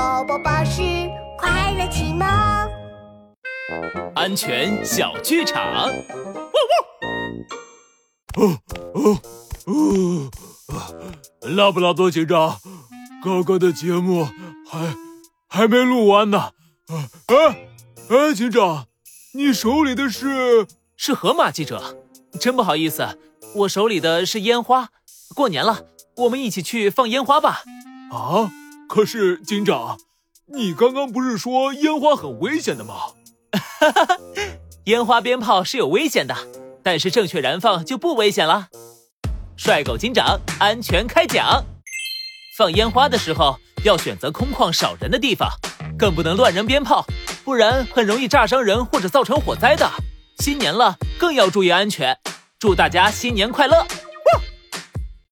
宝宝巴士快乐启蒙，安全小剧场。哦哦哦！拉布拉多警长，刚刚的节目还还没录完呢。哎哎，警长，你手里的是是河马记者，真不好意思，我手里的是烟花。过年了，我们一起去放烟花吧。啊！可是警长，你刚刚不是说烟花很危险的吗？哈哈哈，烟花鞭炮是有危险的，但是正确燃放就不危险了。帅狗警长安全开讲：放烟花的时候要选择空旷少人的地方，更不能乱扔鞭炮，不然很容易炸伤人或者造成火灾的。新年了，更要注意安全。祝大家新年快乐！